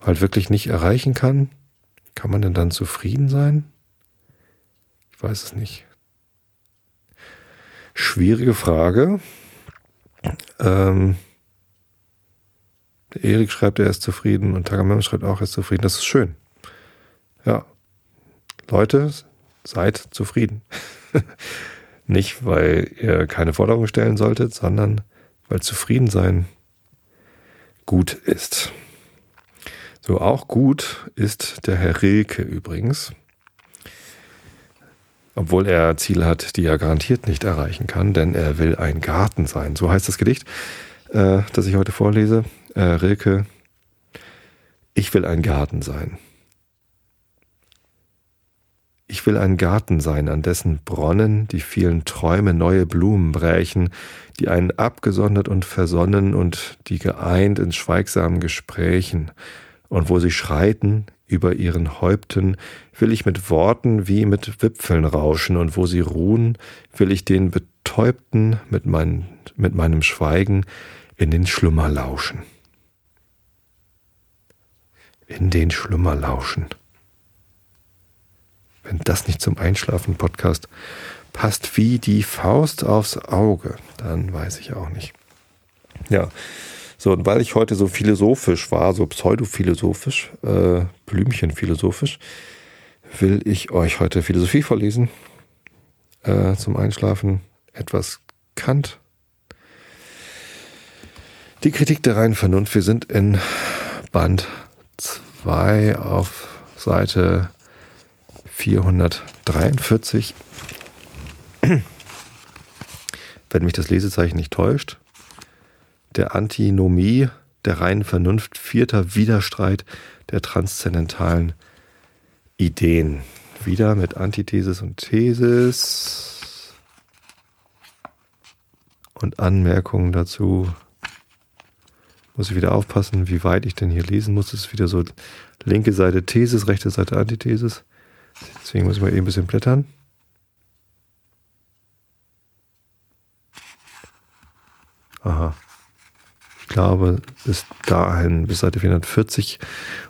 halt wirklich nicht erreichen kann, kann man denn dann zufrieden sein? Ich weiß es nicht. Schwierige Frage. Ähm, Erik schreibt, er ist zufrieden und Tagamem schreibt auch, er ist zufrieden. Das ist schön. Ja. Leute, seid zufrieden. Nicht, weil ihr keine Forderungen stellen solltet, sondern weil zufrieden sein gut ist. So, auch gut ist der Herr Rilke übrigens. Obwohl er Ziele hat, die er garantiert nicht erreichen kann, denn er will ein Garten sein. So heißt das Gedicht, äh, das ich heute vorlese äh, Rilke, ich will ein Garten sein. Ich will ein Garten sein, an dessen Bronnen die vielen Träume neue Blumen brächen, die einen abgesondert und versonnen und die geeint in schweigsamen Gesprächen, und wo sie schreiten über ihren Häupten, will ich mit Worten wie mit Wipfeln rauschen, und wo sie ruhen, will ich den Betäubten mit, mein, mit meinem Schweigen in den Schlummer lauschen. In den Schlummer lauschen. Wenn das nicht zum Einschlafen-Podcast passt wie die Faust aufs Auge, dann weiß ich auch nicht. Ja, so, und weil ich heute so philosophisch war, so pseudophilosophisch, äh, Blümchenphilosophisch, will ich euch heute Philosophie vorlesen. Äh, zum Einschlafen etwas Kant. Die Kritik der reinen Vernunft. Wir sind in Band 2 auf Seite 443. Wenn mich das Lesezeichen nicht täuscht, der Antinomie der reinen Vernunft, vierter Widerstreit der transzendentalen Ideen. Wieder mit Antithesis und Thesis und Anmerkungen dazu muss ich wieder aufpassen, wie weit ich denn hier lesen muss. Das ist wieder so linke Seite Thesis, rechte Seite Antithesis. Deswegen ich mal eben ein bisschen blättern. Aha. Ich glaube, bis dahin, bis Seite 440.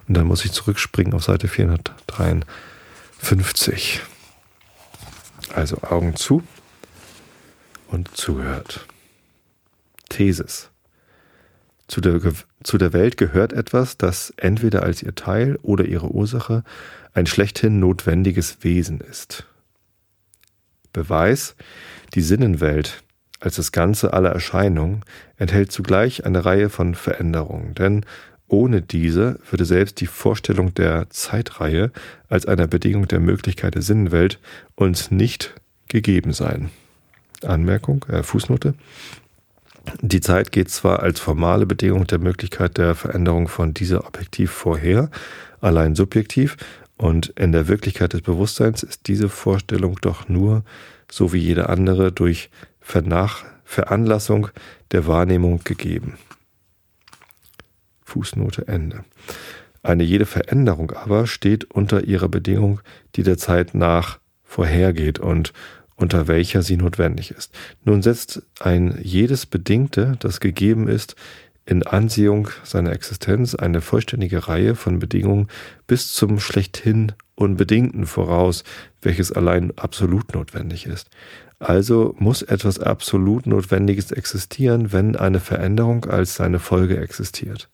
Und dann muss ich zurückspringen auf Seite 453. Also Augen zu und zugehört. Thesis. Zu der, zu der Welt gehört etwas, das entweder als ihr Teil oder ihre Ursache ein schlechthin notwendiges Wesen ist. Beweis, die Sinnenwelt als das Ganze aller Erscheinungen enthält zugleich eine Reihe von Veränderungen, denn ohne diese würde selbst die Vorstellung der Zeitreihe als einer Bedingung der Möglichkeit der Sinnenwelt uns nicht gegeben sein. Anmerkung, äh, Fußnote. Die Zeit geht zwar als formale Bedingung der Möglichkeit der Veränderung von dieser objektiv vorher, allein subjektiv, und in der Wirklichkeit des Bewusstseins ist diese Vorstellung doch nur, so wie jede andere, durch Vernach Veranlassung der Wahrnehmung gegeben. Fußnote Ende. Eine jede Veränderung aber steht unter ihrer Bedingung, die der Zeit nach vorhergeht und unter welcher sie notwendig ist. Nun setzt ein jedes Bedingte, das gegeben ist, in Ansehung seiner Existenz eine vollständige Reihe von Bedingungen bis zum schlechthin Unbedingten voraus, welches allein absolut notwendig ist. Also muss etwas absolut Notwendiges existieren, wenn eine Veränderung als seine Folge existiert.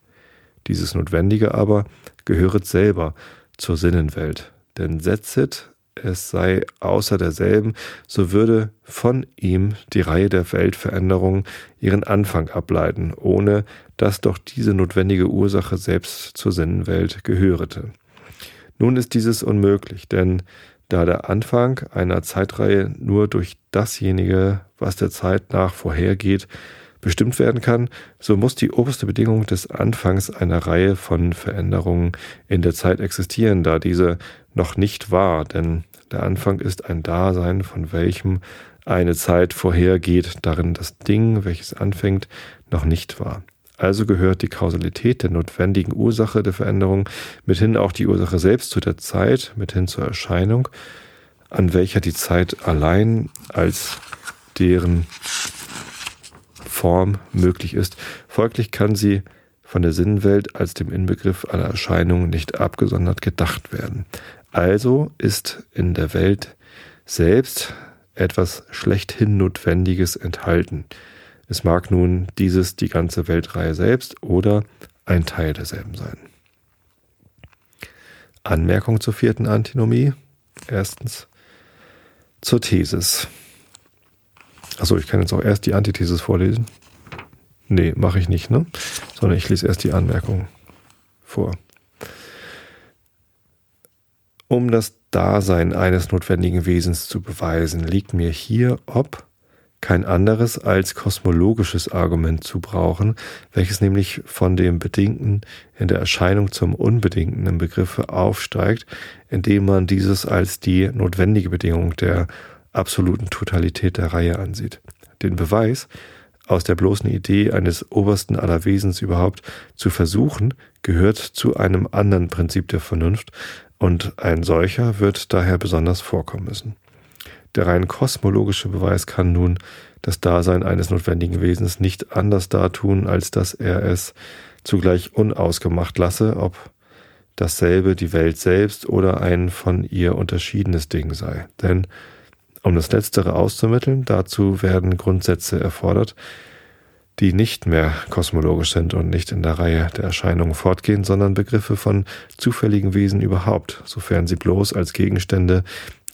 Dieses Notwendige aber gehöret selber zur Sinnenwelt. Denn setzet es sei außer derselben, so würde von ihm die Reihe der Weltveränderungen ihren Anfang ableiten, ohne dass doch diese notwendige Ursache selbst zur Sinnenwelt gehörete. Nun ist dieses unmöglich, denn da der Anfang einer Zeitreihe nur durch dasjenige, was der Zeit nach vorhergeht, bestimmt werden kann, so muss die oberste Bedingung des Anfangs einer Reihe von Veränderungen in der Zeit existieren, da diese noch nicht war, denn der Anfang ist ein Dasein, von welchem eine Zeit vorhergeht, darin das Ding, welches anfängt, noch nicht war. Also gehört die Kausalität der notwendigen Ursache der Veränderung, mithin auch die Ursache selbst zu der Zeit, mithin zur Erscheinung, an welcher die Zeit allein als deren Form möglich ist. Folglich kann sie von der Sinnenwelt als dem Inbegriff aller Erscheinungen nicht abgesondert gedacht werden. Also ist in der Welt selbst etwas schlechthin Notwendiges enthalten. Es mag nun dieses die ganze Weltreihe selbst oder ein Teil derselben sein. Anmerkung zur vierten Antinomie. Erstens zur Thesis. Achso, ich kann jetzt auch erst die Antithesis vorlesen. Nee, mache ich nicht, ne? Sondern ich lese erst die Anmerkung vor. Um das Dasein eines notwendigen Wesens zu beweisen, liegt mir hier, ob kein anderes als kosmologisches Argument zu brauchen, welches nämlich von dem Bedingten in der Erscheinung zum Unbedingten im Begriffe aufsteigt, indem man dieses als die notwendige Bedingung der absoluten Totalität der Reihe ansieht. Den Beweis, aus der bloßen Idee eines obersten aller Wesens überhaupt zu versuchen, gehört zu einem anderen Prinzip der Vernunft, und ein solcher wird daher besonders vorkommen müssen. Der rein kosmologische Beweis kann nun das Dasein eines notwendigen Wesens nicht anders dartun, als dass er es zugleich unausgemacht lasse, ob dasselbe die Welt selbst oder ein von ihr unterschiedenes Ding sei. Denn um das Letztere auszumitteln, dazu werden Grundsätze erfordert, die nicht mehr kosmologisch sind und nicht in der Reihe der Erscheinungen fortgehen, sondern Begriffe von zufälligen Wesen überhaupt, sofern sie bloß als Gegenstände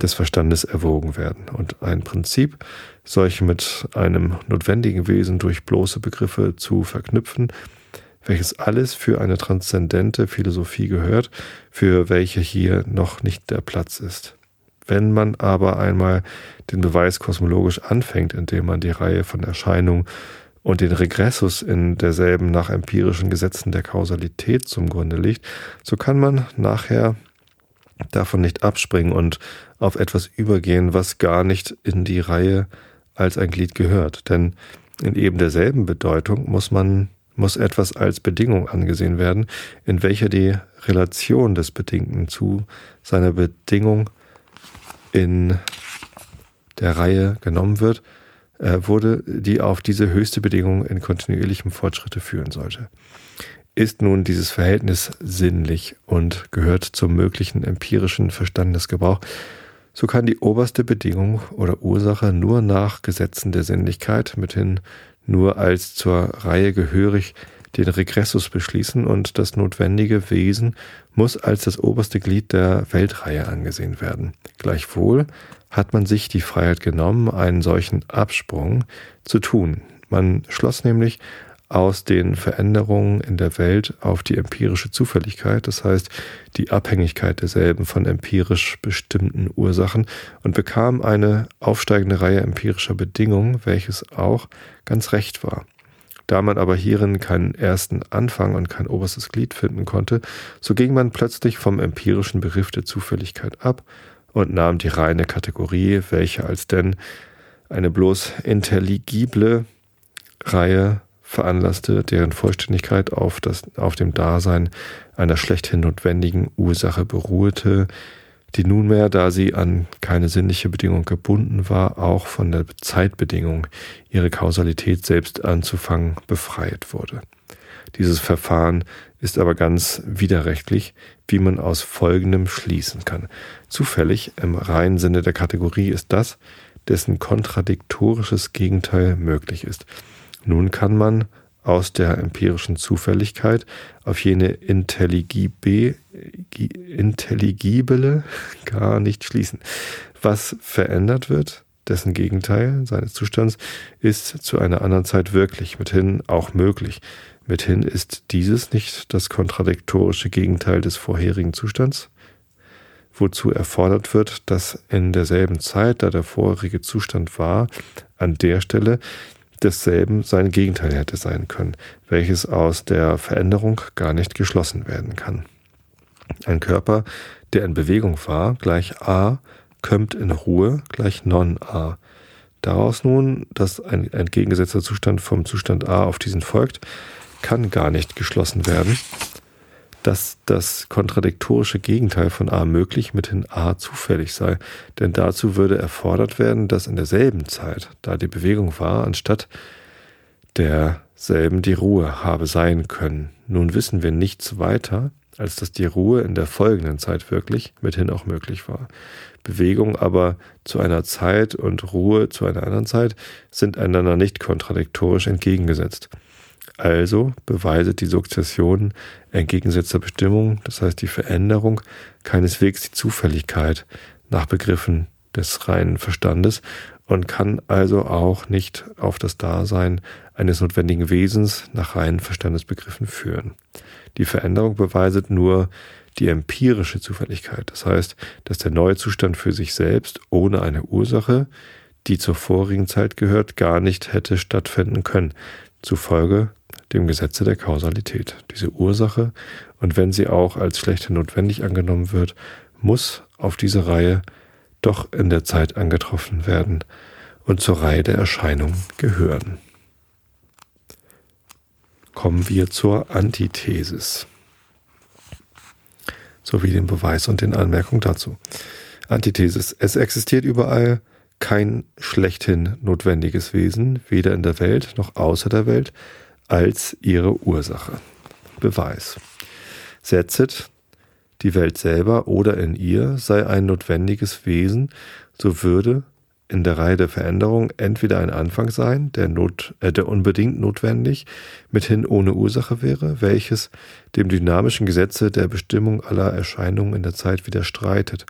des Verstandes erwogen werden. Und ein Prinzip, solche mit einem notwendigen Wesen durch bloße Begriffe zu verknüpfen, welches alles für eine transzendente Philosophie gehört, für welche hier noch nicht der Platz ist. Wenn man aber einmal den Beweis kosmologisch anfängt, indem man die Reihe von Erscheinungen und den Regressus in derselben nach empirischen Gesetzen der Kausalität zum Grunde liegt, so kann man nachher davon nicht abspringen und auf etwas übergehen, was gar nicht in die Reihe als ein Glied gehört. Denn in eben derselben Bedeutung muss man muss etwas als Bedingung angesehen werden, in welcher die Relation des Bedingten zu seiner Bedingung in der Reihe genommen wird äh, wurde, die auf diese höchste Bedingung in kontinuierlichem Fortschritte führen sollte. Ist nun dieses Verhältnis sinnlich und gehört zum möglichen empirischen Verstandesgebrauch, so kann die oberste Bedingung oder Ursache nur nach Gesetzen der Sinnlichkeit, mithin nur als zur Reihe gehörig, den Regressus beschließen und das notwendige Wesen muss als das oberste Glied der Weltreihe angesehen werden. Gleichwohl hat man sich die Freiheit genommen, einen solchen Absprung zu tun. Man schloss nämlich aus den Veränderungen in der Welt auf die empirische Zufälligkeit, das heißt die Abhängigkeit derselben von empirisch bestimmten Ursachen und bekam eine aufsteigende Reihe empirischer Bedingungen, welches auch ganz recht war. Da man aber hierin keinen ersten Anfang und kein oberstes Glied finden konnte, so ging man plötzlich vom empirischen Begriff der Zufälligkeit ab und nahm die reine Kategorie, welche als denn eine bloß intelligible Reihe veranlasste, deren Vollständigkeit auf, das, auf dem Dasein einer schlechthin notwendigen Ursache beruhte, die nunmehr, da sie an keine sinnliche Bedingung gebunden war, auch von der Zeitbedingung, ihre Kausalität selbst anzufangen, befreit wurde. Dieses Verfahren ist aber ganz widerrechtlich, wie man aus Folgendem schließen kann. Zufällig im reinen Sinne der Kategorie ist das, dessen kontradiktorisches Gegenteil möglich ist. Nun kann man aus der empirischen Zufälligkeit auf jene intelligible, intelligibile gar nicht schließen. Was verändert wird, dessen Gegenteil seines Zustands, ist zu einer anderen Zeit wirklich, mithin auch möglich. Mithin ist dieses nicht das kontradiktorische Gegenteil des vorherigen Zustands. wozu erfordert wird, dass in derselben Zeit, da der vorherige Zustand war, an der Stelle desselben sein Gegenteil hätte sein können, welches aus der Veränderung gar nicht geschlossen werden kann. Ein Körper, der in Bewegung war, gleich A, kommt in Ruhe, gleich non-A. Daraus nun, dass ein entgegengesetzter Zustand vom Zustand A auf diesen folgt, kann gar nicht geschlossen werden, dass das kontradiktorische Gegenteil von A möglich mithin A zufällig sei, denn dazu würde erfordert werden, dass in derselben Zeit, da die Bewegung war, anstatt derselben die Ruhe habe sein können. Nun wissen wir nichts weiter, als dass die Ruhe in der folgenden Zeit wirklich mithin auch möglich war. Bewegung aber zu einer Zeit und Ruhe zu einer anderen Zeit sind einander nicht kontradiktorisch entgegengesetzt. Also beweiset die Sukzession entgegengesetzter Bestimmung, das heißt die Veränderung, keineswegs die Zufälligkeit nach Begriffen des reinen Verstandes und kann also auch nicht auf das Dasein eines notwendigen Wesens nach reinen Verstandesbegriffen führen. Die Veränderung beweiset nur die empirische Zufälligkeit, das heißt, dass der neue Zustand für sich selbst ohne eine Ursache, die zur vorigen Zeit gehört, gar nicht hätte stattfinden können, zufolge dem Gesetze der Kausalität. Diese Ursache, und wenn sie auch als schlechte notwendig angenommen wird, muss auf diese Reihe doch in der Zeit angetroffen werden und zur Reihe der Erscheinungen gehören. Kommen wir zur Antithesis sowie den Beweis und den Anmerkungen dazu. Antithesis. Es existiert überall kein schlechthin notwendiges Wesen, weder in der Welt noch außer der Welt, als ihre Ursache. Beweis. Setzet, die Welt selber oder in ihr sei ein notwendiges Wesen, so würde in der Reihe der Veränderung entweder ein Anfang sein, der, not, äh, der unbedingt notwendig, mithin ohne Ursache wäre, welches dem dynamischen Gesetze der Bestimmung aller Erscheinungen in der Zeit widerstreitet,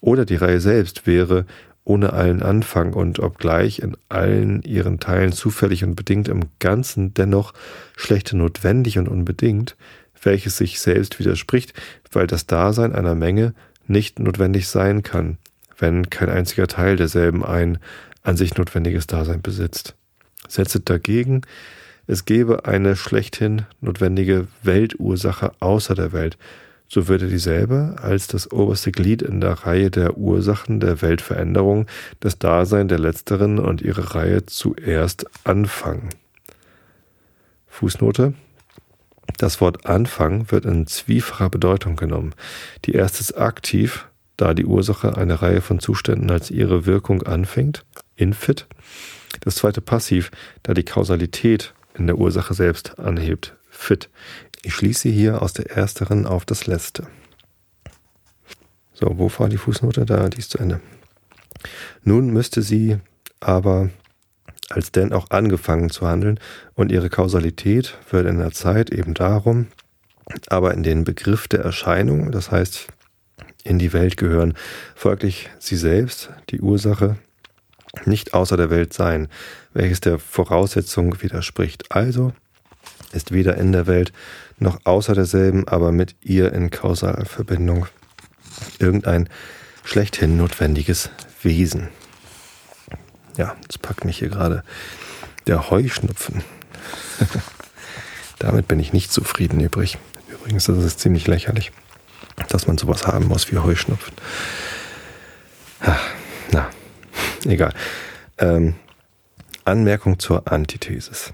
oder die Reihe selbst wäre ohne allen Anfang und obgleich in allen ihren Teilen zufällig und bedingt im Ganzen dennoch schlechte notwendig und unbedingt, welches sich selbst widerspricht, weil das Dasein einer Menge nicht notwendig sein kann, wenn kein einziger Teil derselben ein an sich notwendiges Dasein besitzt. Setzet dagegen, es gebe eine schlechthin notwendige Weltursache außer der Welt, so würde dieselbe als das oberste Glied in der Reihe der Ursachen der Weltveränderung das Dasein der letzteren und ihre Reihe zuerst anfangen. Fußnote das Wort Anfang wird in zwiefacher Bedeutung genommen. Die erste ist aktiv, da die Ursache eine Reihe von Zuständen als ihre Wirkung anfängt, infit. Das zweite passiv, da die Kausalität in der Ursache selbst anhebt, fit. Ich schließe hier aus der ersteren auf das letzte. So, wo war die Fußnote? Da, die ist zu Ende. Nun müsste sie aber als denn auch angefangen zu handeln und ihre Kausalität wird in der Zeit eben darum, aber in den Begriff der Erscheinung, das heißt in die Welt gehören, folglich sie selbst, die Ursache, nicht außer der Welt sein, welches der Voraussetzung widerspricht. Also ist weder in der Welt noch außer derselben, aber mit ihr in kausaler Verbindung irgendein schlechthin notwendiges Wesen. Ja, das packt mich hier gerade der Heuschnupfen. Damit bin ich nicht zufrieden übrig. Übrigens, das ist ziemlich lächerlich, dass man sowas haben muss wie Heuschnupfen. Na, egal. Ähm, Anmerkung zur Antithesis.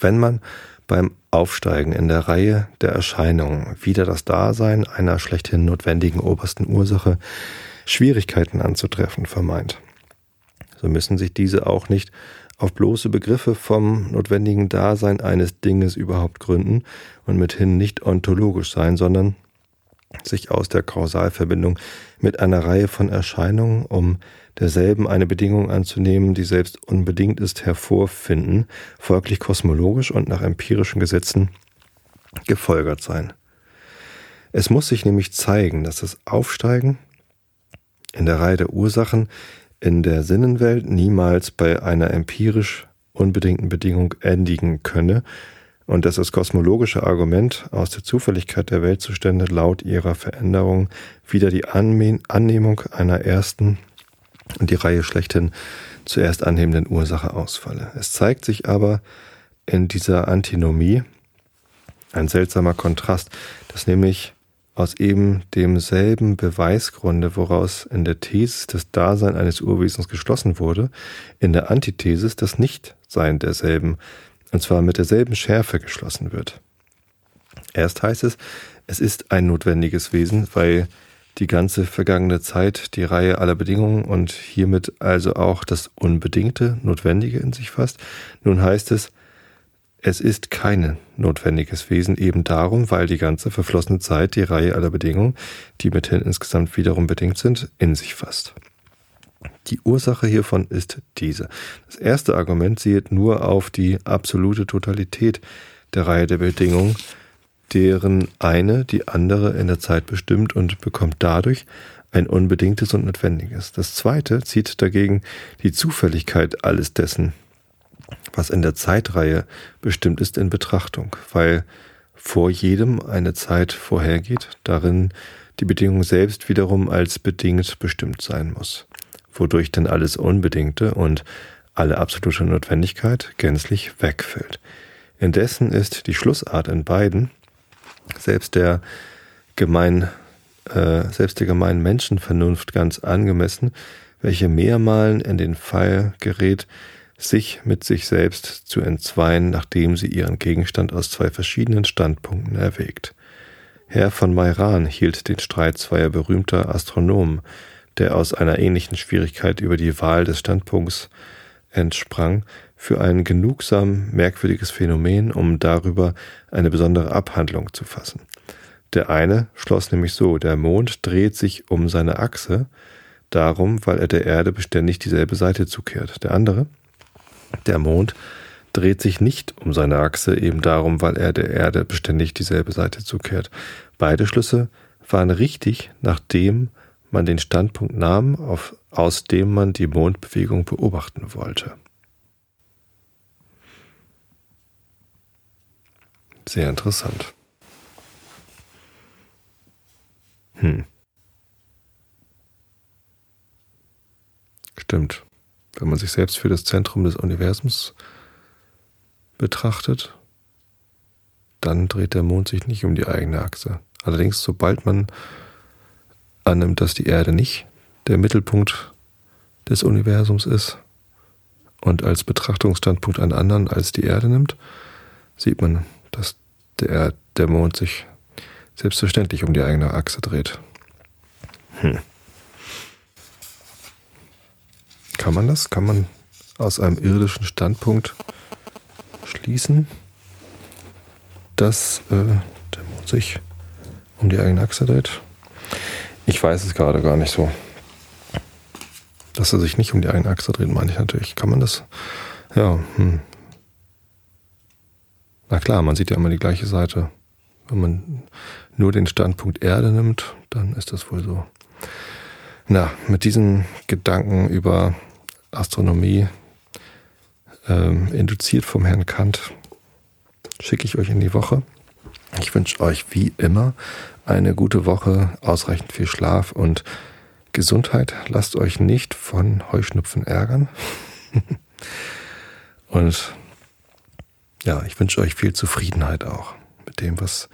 Wenn man beim Aufsteigen in der Reihe der Erscheinungen wieder das Dasein einer schlechthin notwendigen obersten Ursache Schwierigkeiten anzutreffen vermeint, so müssen sich diese auch nicht auf bloße Begriffe vom notwendigen Dasein eines Dinges überhaupt gründen und mithin nicht ontologisch sein, sondern sich aus der Kausalverbindung mit einer Reihe von Erscheinungen, um derselben eine Bedingung anzunehmen, die selbst unbedingt ist, hervorfinden, folglich kosmologisch und nach empirischen Gesetzen gefolgert sein. Es muss sich nämlich zeigen, dass das Aufsteigen in der Reihe der Ursachen in der Sinnenwelt niemals bei einer empirisch unbedingten Bedingung endigen könne, und dass das kosmologische Argument aus der Zufälligkeit der Weltzustände laut ihrer Veränderung wieder die Annehmung einer ersten und die Reihe schlechthin zuerst annehmenden Ursache ausfalle. Es zeigt sich aber in dieser Antinomie ein seltsamer Kontrast, dass nämlich aus eben demselben Beweisgrunde, woraus in der These das Dasein eines Urwesens geschlossen wurde, in der Antithesis das Nichtsein derselben, und zwar mit derselben Schärfe geschlossen wird. Erst heißt es, es ist ein notwendiges Wesen, weil die ganze vergangene Zeit die Reihe aller Bedingungen und hiermit also auch das Unbedingte, Notwendige in sich fasst. Nun heißt es, es ist kein notwendiges Wesen eben darum, weil die ganze verflossene Zeit die Reihe aller Bedingungen, die mithin insgesamt wiederum bedingt sind, in sich fasst. Die Ursache hiervon ist diese. Das erste Argument sieht nur auf die absolute Totalität der Reihe der Bedingungen, deren eine die andere in der Zeit bestimmt und bekommt dadurch ein unbedingtes und notwendiges. Das zweite zieht dagegen die Zufälligkeit alles dessen, was in der Zeitreihe bestimmt ist, in Betrachtung, weil vor jedem eine Zeit vorhergeht, darin die Bedingung selbst wiederum als bedingt bestimmt sein muss, wodurch dann alles Unbedingte und alle absolute Notwendigkeit gänzlich wegfällt. Indessen ist die Schlussart in beiden selbst der gemein, äh, selbst der gemeinen Menschenvernunft ganz angemessen, welche mehrmalen in den Fall gerät, sich mit sich selbst zu entzweien, nachdem sie ihren Gegenstand aus zwei verschiedenen Standpunkten erwägt. Herr von Mairan hielt den Streit zweier berühmter Astronomen, der aus einer ähnlichen Schwierigkeit über die Wahl des Standpunkts entsprang, für ein genugsam merkwürdiges Phänomen, um darüber eine besondere Abhandlung zu fassen. Der eine schloss nämlich so, der Mond dreht sich um seine Achse, darum, weil er der Erde beständig dieselbe Seite zukehrt. Der andere, der Mond dreht sich nicht um seine Achse, eben darum, weil er der Erde beständig dieselbe Seite zukehrt. Beide Schlüsse waren richtig, nachdem man den Standpunkt nahm, auf, aus dem man die Mondbewegung beobachten wollte. Sehr interessant. Hm. Stimmt. Wenn man sich selbst für das Zentrum des Universums betrachtet, dann dreht der Mond sich nicht um die eigene Achse. Allerdings, sobald man annimmt, dass die Erde nicht der Mittelpunkt des Universums ist und als Betrachtungsstandpunkt einen anderen als die Erde nimmt, sieht man, dass der, der Mond sich selbstverständlich um die eigene Achse dreht. Hm. Kann man das? Kann man aus einem irdischen Standpunkt schließen, dass äh, der Mond sich um die eigene Achse dreht? Ich weiß es gerade gar nicht so. Dass er sich nicht um die eigene Achse dreht, meine ich natürlich. Kann man das? Ja, hm. Na klar, man sieht ja immer die gleiche Seite. Wenn man nur den Standpunkt Erde nimmt, dann ist das wohl so. Na, mit diesen Gedanken über Astronomie, ähm, induziert vom Herrn Kant, schicke ich euch in die Woche. Ich wünsche euch wie immer eine gute Woche, ausreichend viel Schlaf und Gesundheit. Lasst euch nicht von Heuschnupfen ärgern. und ja, ich wünsche euch viel Zufriedenheit auch mit dem, was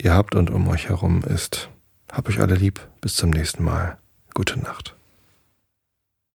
ihr habt und um euch herum ist. Hab euch alle lieb. Bis zum nächsten Mal. Gute Nacht.